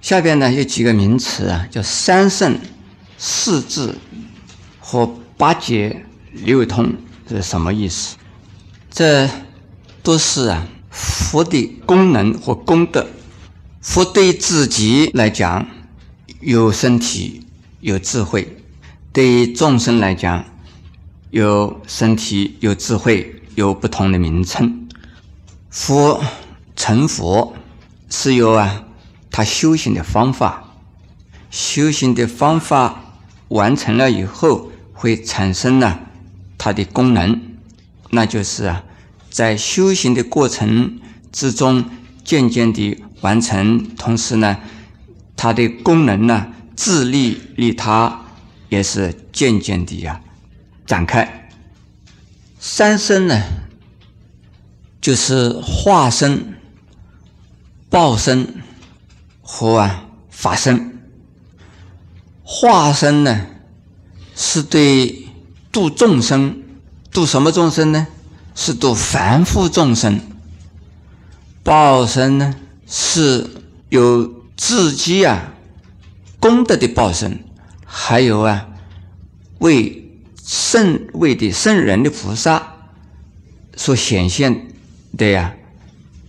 下边呢有几个名词啊，叫三圣、四智和八节六通，是什么意思？这都是啊佛的功能和功德。佛对自己来讲有身体、有智慧；对众生来讲有身体、有智慧，有不同的名称。佛成佛是由啊。他修行的方法，修行的方法完成了以后，会产生呢它的功能，那就是啊，在修行的过程之中渐渐的完成，同时呢，它的功能呢，自利利他也是渐渐的呀展开。三身呢，就是化身、报身。和啊，法身、化身呢，是对度众生，度什么众生呢？是度凡夫众生。报身呢，是有自己啊功德的报身，还有啊为圣位的圣人的菩萨所显现的呀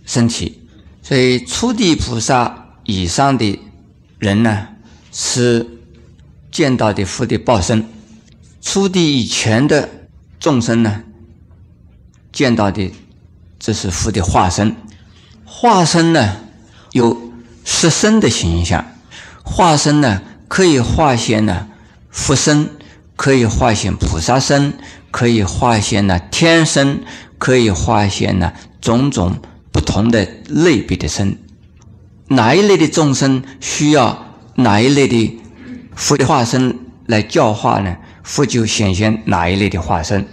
身体。所以初地菩萨。以上的人呢，是见到的佛的报身；初地以前的众生呢，见到的这是佛的化身。化身呢，有十身的形象。化身呢，可以化现呢佛身，可以化现菩萨身，可以化现呢天身，可以化现呢种种不同的类别的身。哪一类的众生需要哪一类的佛的化身来教化呢？佛就显现哪一类的化身。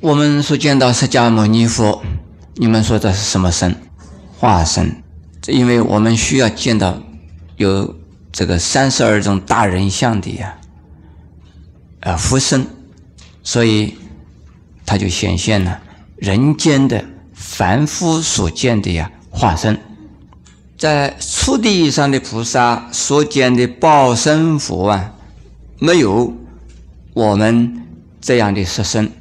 我们所见到释迦牟尼佛，你们说的是什么身？化身。因为我们需要见到有这个三十二种大人相的呀，呃，佛身，所以他就显现了人间的凡夫所见的呀化身。在初地以上的菩萨所见的报身佛啊，没有我们这样的色身。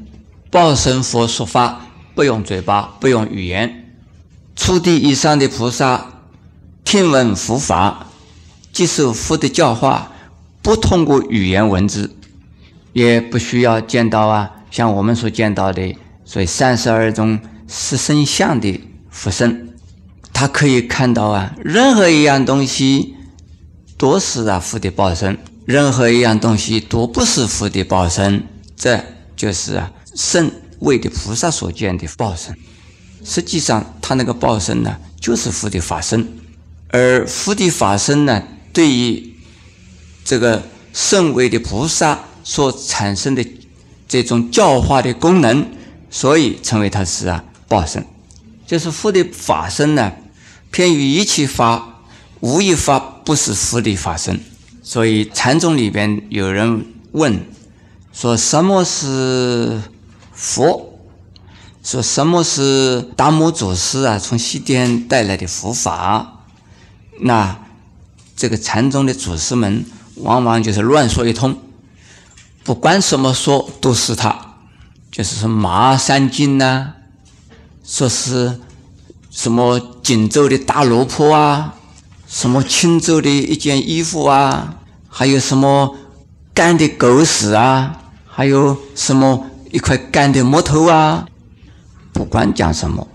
报身佛说法不用嘴巴，不用语言。初地以上的菩萨听闻佛法，接受佛的教化，不通过语言文字，也不需要见到啊，像我们所见到的，所以三十二种色身相的佛身。他可以看到啊，任何一样东西都是啊佛的报身，任何一样东西都不是佛的报身，这就是啊圣位的菩萨所见的报身。实际上，他那个报身呢，就是佛的法身，而佛的法身呢，对于这个圣位的菩萨所产生的这种教化的功能，所以称为它是啊报身，就是佛的法身呢。偏于一切法，无一法不是佛的法身。所以禅宗里边有人问，说什么是佛？说什么是达摩祖师啊？从西天带来的佛法？那这个禅宗的祖师们往往就是乱说一通，不管什么说都是他，就是说马三经呐，说是。什么锦州的大萝卜啊，什么青州的一件衣服啊，还有什么干的狗屎啊，还有什么一块干的木头啊，不管讲什么，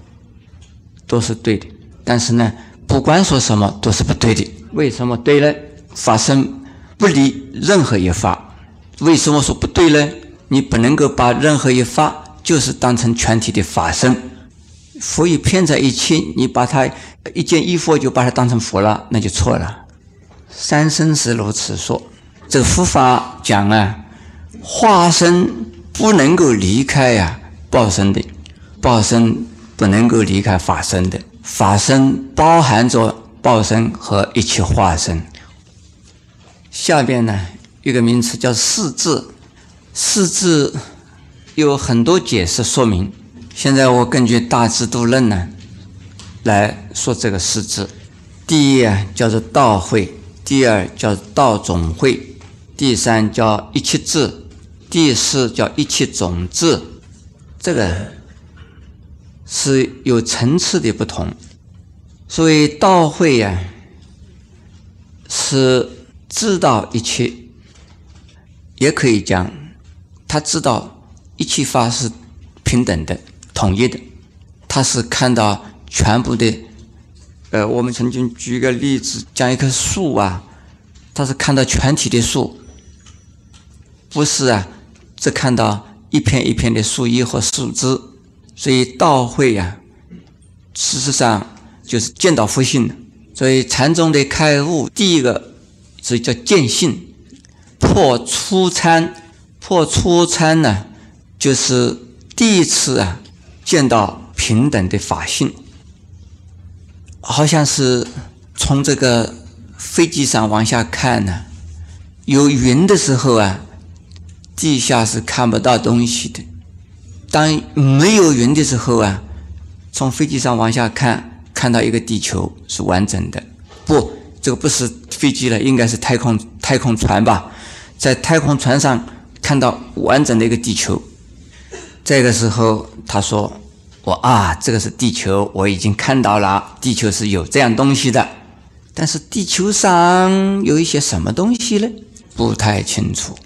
都是对的。但是呢，不管说什么都是不对的。为什么对呢？发生不离任何一法。为什么说不对呢？你不能够把任何一法就是当成全体的法身。佛与偏在一起，你把它一件衣服就把它当成佛了，那就错了。三生是如此说，这个佛法讲啊，化身不能够离开呀报身的，报身不能够离开法身的，法身包含着报身和一切化身。下边呢，一个名词叫四字，四字有很多解释说明。现在我根据《大智度论》呢来说这个四字。第一啊，叫做道会，第二叫道总会，第三叫一切智，第四叫一切种智。这个是有层次的不同。所以道会呀，是知道一切，也可以讲他知道一切法是平等的、统一的。他是看到全部的，呃，我们曾经举个例子，讲一棵树啊，他是看到全体的树，不是啊，只看到一片一片的树叶和树枝。所以道会呀，事实上就是见到佛性。所以禅宗的开悟，第一个是叫见性，破初参，破初参呢，就是第一次啊见到。平等的法性，好像是从这个飞机上往下看呢。有云的时候啊，地下是看不到东西的；当没有云的时候啊，从飞机上往下看，看到一个地球是完整的。不，这个不是飞机了，应该是太空太空船吧？在太空船上看到完整的一个地球。这个时候，他说。我啊，这个是地球，我已经看到了，地球是有这样东西的。但是地球上有一些什么东西呢？不太清楚。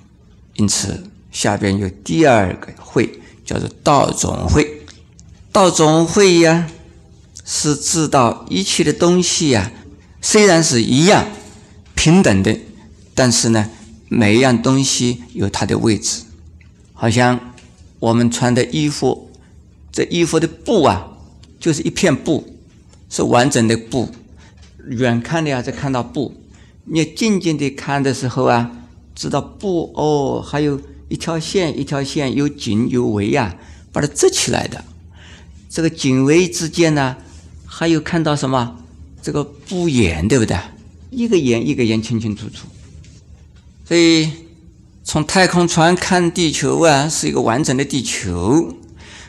因此，下边有第二个会，叫做道总会。道总会呀，是知道一切的东西呀，虽然是一样平等的，但是呢，每一样东西有它的位置。好像我们穿的衣服。这衣服的布啊，就是一片布，是完整的布。远看的呀，就看到布；你近近的看的时候啊，知道布哦，还有一条线，一条线有紧有围呀，把它织起来的。这个紧围之间呢，还有看到什么？这个布眼，对不对？一个眼一个眼清清楚楚。所以从太空船看地球啊，是一个完整的地球。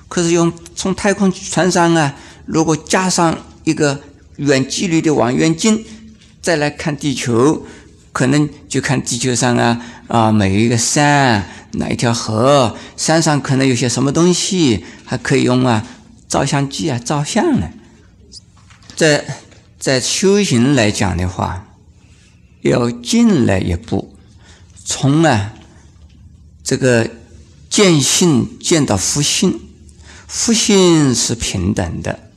可是用从太空船上啊，如果加上一个远距离的望远镜，再来看地球，可能就看地球上啊啊每一个山，哪一条河，山上可能有些什么东西，还可以用啊照相机啊照相呢。在在修行来讲的话，要进来一步，从啊这个见性见到佛性。福性是平等的，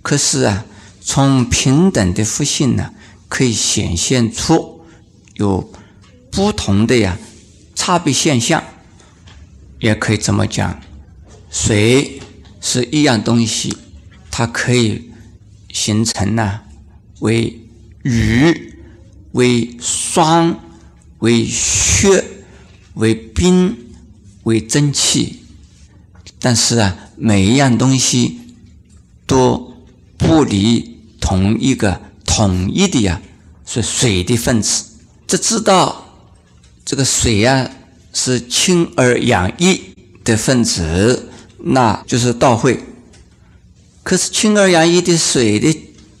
可是啊，从平等的福性呢，可以显现出有不同的呀差别现象，也可以这么讲，水是一样东西，它可以形成呢为雨、为霜、为雪、为冰、为蒸汽。但是啊，每一样东西都不离同一个统一的呀，是水的分子。只知道这个水呀是氢而氧一的分子，那就是道会。可是氢而氧一的水的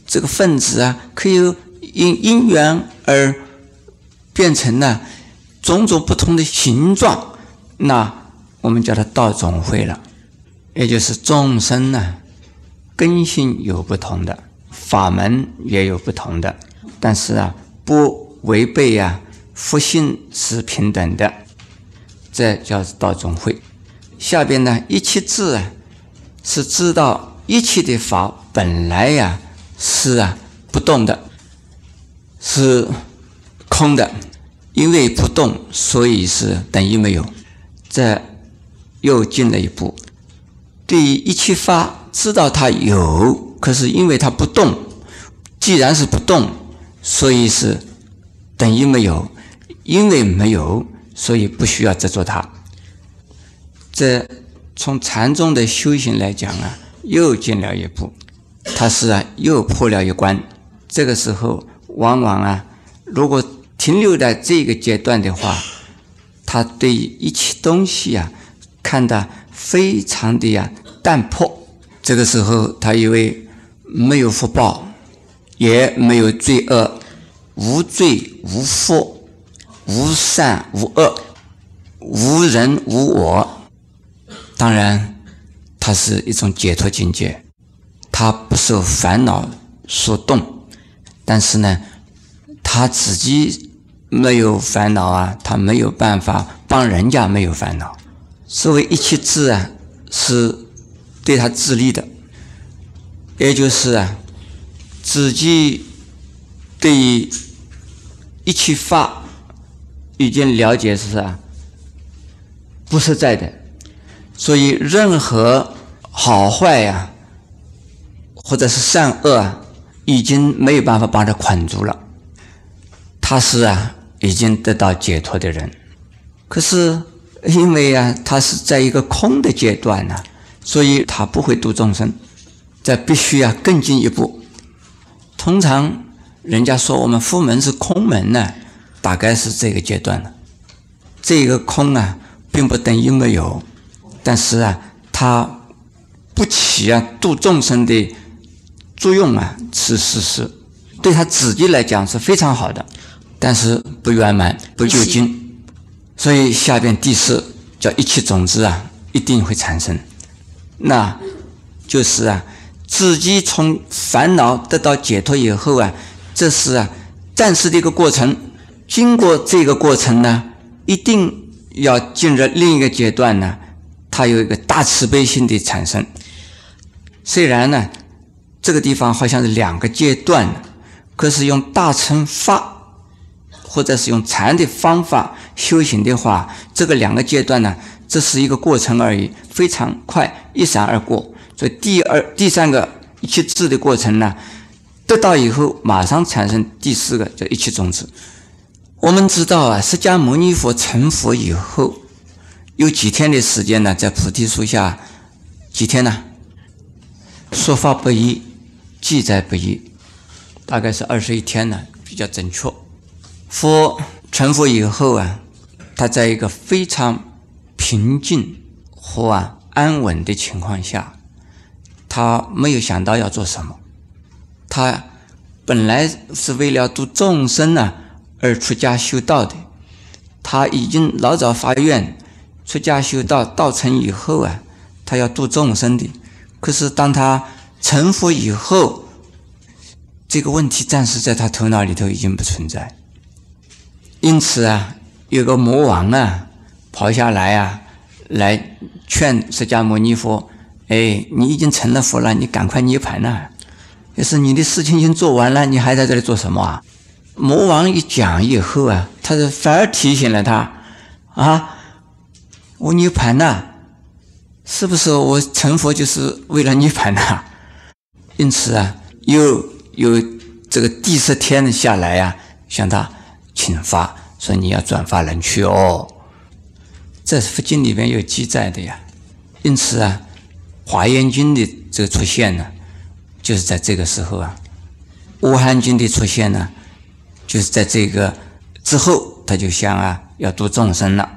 这个分子啊，可以因因缘而变成了种种不同的形状，那我们叫它道总会了。也就是众生呢，根性有不同的，法门也有不同的，但是啊，不违背呀，佛性是平等的，这叫道总会。下边呢，一切智啊，是知道一切的法本来呀是啊不动的，是空的，因为不动，所以是等于没有。这又进了一步。对于一切法，知道它有，可是因为它不动，既然是不动，所以是等于没有，因为没有，所以不需要执着它。这从禅宗的修行来讲啊，又进了一步，它是啊又破了一关。这个时候，往往啊，如果停留在这个阶段的话，他对一切东西啊，看得非常的呀。淡泊，这个时候他以为没有福报，也没有罪恶，无罪无福，无善无恶，无人无我。当然，它是一种解脱境界，它不受烦恼所动，但是呢，他自己没有烦恼啊，他没有办法帮人家没有烦恼。所谓一切智啊，是对他自利的，也就是啊，自己对于一切法已经了解是啊，不实在的。所以，任何好坏呀，或者是善恶啊，已经没有办法把它捆住了。他是啊，已经得到解脱的人。可是，因为啊，他是在一个空的阶段呢，所以他不会度众生。这必须要更进一步。通常人家说我们佛门是空门呢，大概是这个阶段了。这个空啊，并不等于没有。但是啊，它不起啊度众生的作用啊，是事实。对他自己来讲是非常好的，但是不圆满、不究竟。所以下边第四叫一切种子啊，一定会产生。那就是啊，自己从烦恼得到解脱以后啊，这是啊暂时的一个过程。经过这个过程呢，一定要进入另一个阶段呢。它有一个大慈悲心的产生，虽然呢，这个地方好像是两个阶段，可是用大乘法或者是用禅的方法修行的话，这个两个阶段呢，这是一个过程而已，非常快，一闪而过。所以第二、第三个一切智的过程呢，得到以后马上产生第四个叫一切种子。我们知道啊，释迦牟尼佛成佛以后。有几天的时间呢？在菩提树下，几天呢？说法不一，记载不一，大概是二十一天呢，比较准确。佛成佛以后啊，他在一个非常平静和啊安稳的情况下，他没有想到要做什么。他本来是为了度众生呢而出家修道的，他已经老早发愿。出家修道道成以后啊，他要度众生的。可是当他成佛以后，这个问题暂时在他头脑里头已经不存在。因此啊，有个魔王啊，跑下来啊，来劝释迦牟尼佛：“哎，你已经成了佛了，你赶快涅盘呐！就是你的事情已经做完了，你还在这里做什么啊？”魔王一讲以后啊，他是反而提醒了他啊。我涅盘呐，是不是我成佛就是为了涅盘呐？因此啊，又有这个第十天下来呀，向他请发，说你要转发人去哦。这佛经里面有记载的呀。因此啊，华严经的这个出现呢，就是在这个时候啊。阿含经的出现呢，就是在这个之后，他就想啊，要度众生了。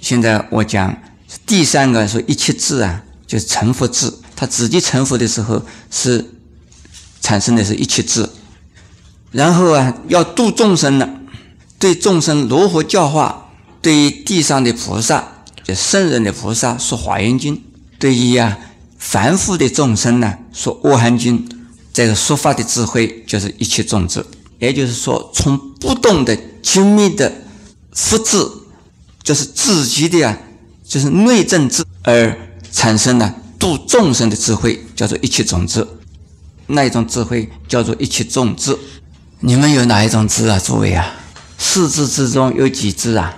现在我讲第三个说一切智啊，就是成佛智。他自己成佛的时候是产生的是一切智，然后啊要度众生了，对众生如何教化？对于地上的菩萨，就圣人的菩萨说华严经；对于啊凡夫的众生呢，说阿含经。这个说法的智慧就是一切种子，也就是说从不动的精密的复制。就是自己的呀，就是内政智而产生了度众生的智慧，叫做一切种子。那一种智慧叫做一切种子。你们有哪一种智啊？诸位啊，四智之中有几智啊？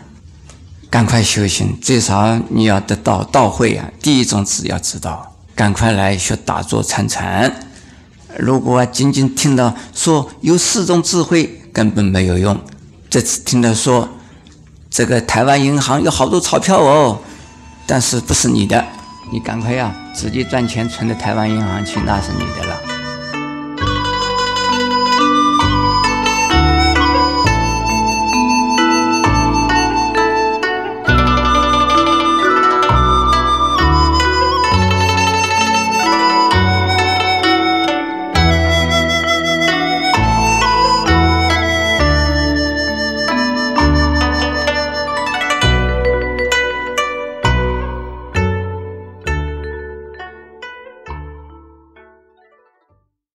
赶快修行，最少你要得到道会啊。第一种智要知道，赶快来学打坐参禅。如果仅仅听到说有四种智慧，根本没有用。这次听到说。这个台湾银行有好多钞票哦，但是不是你的，你赶快呀，自己赚钱存到台湾银行去，那是你的了。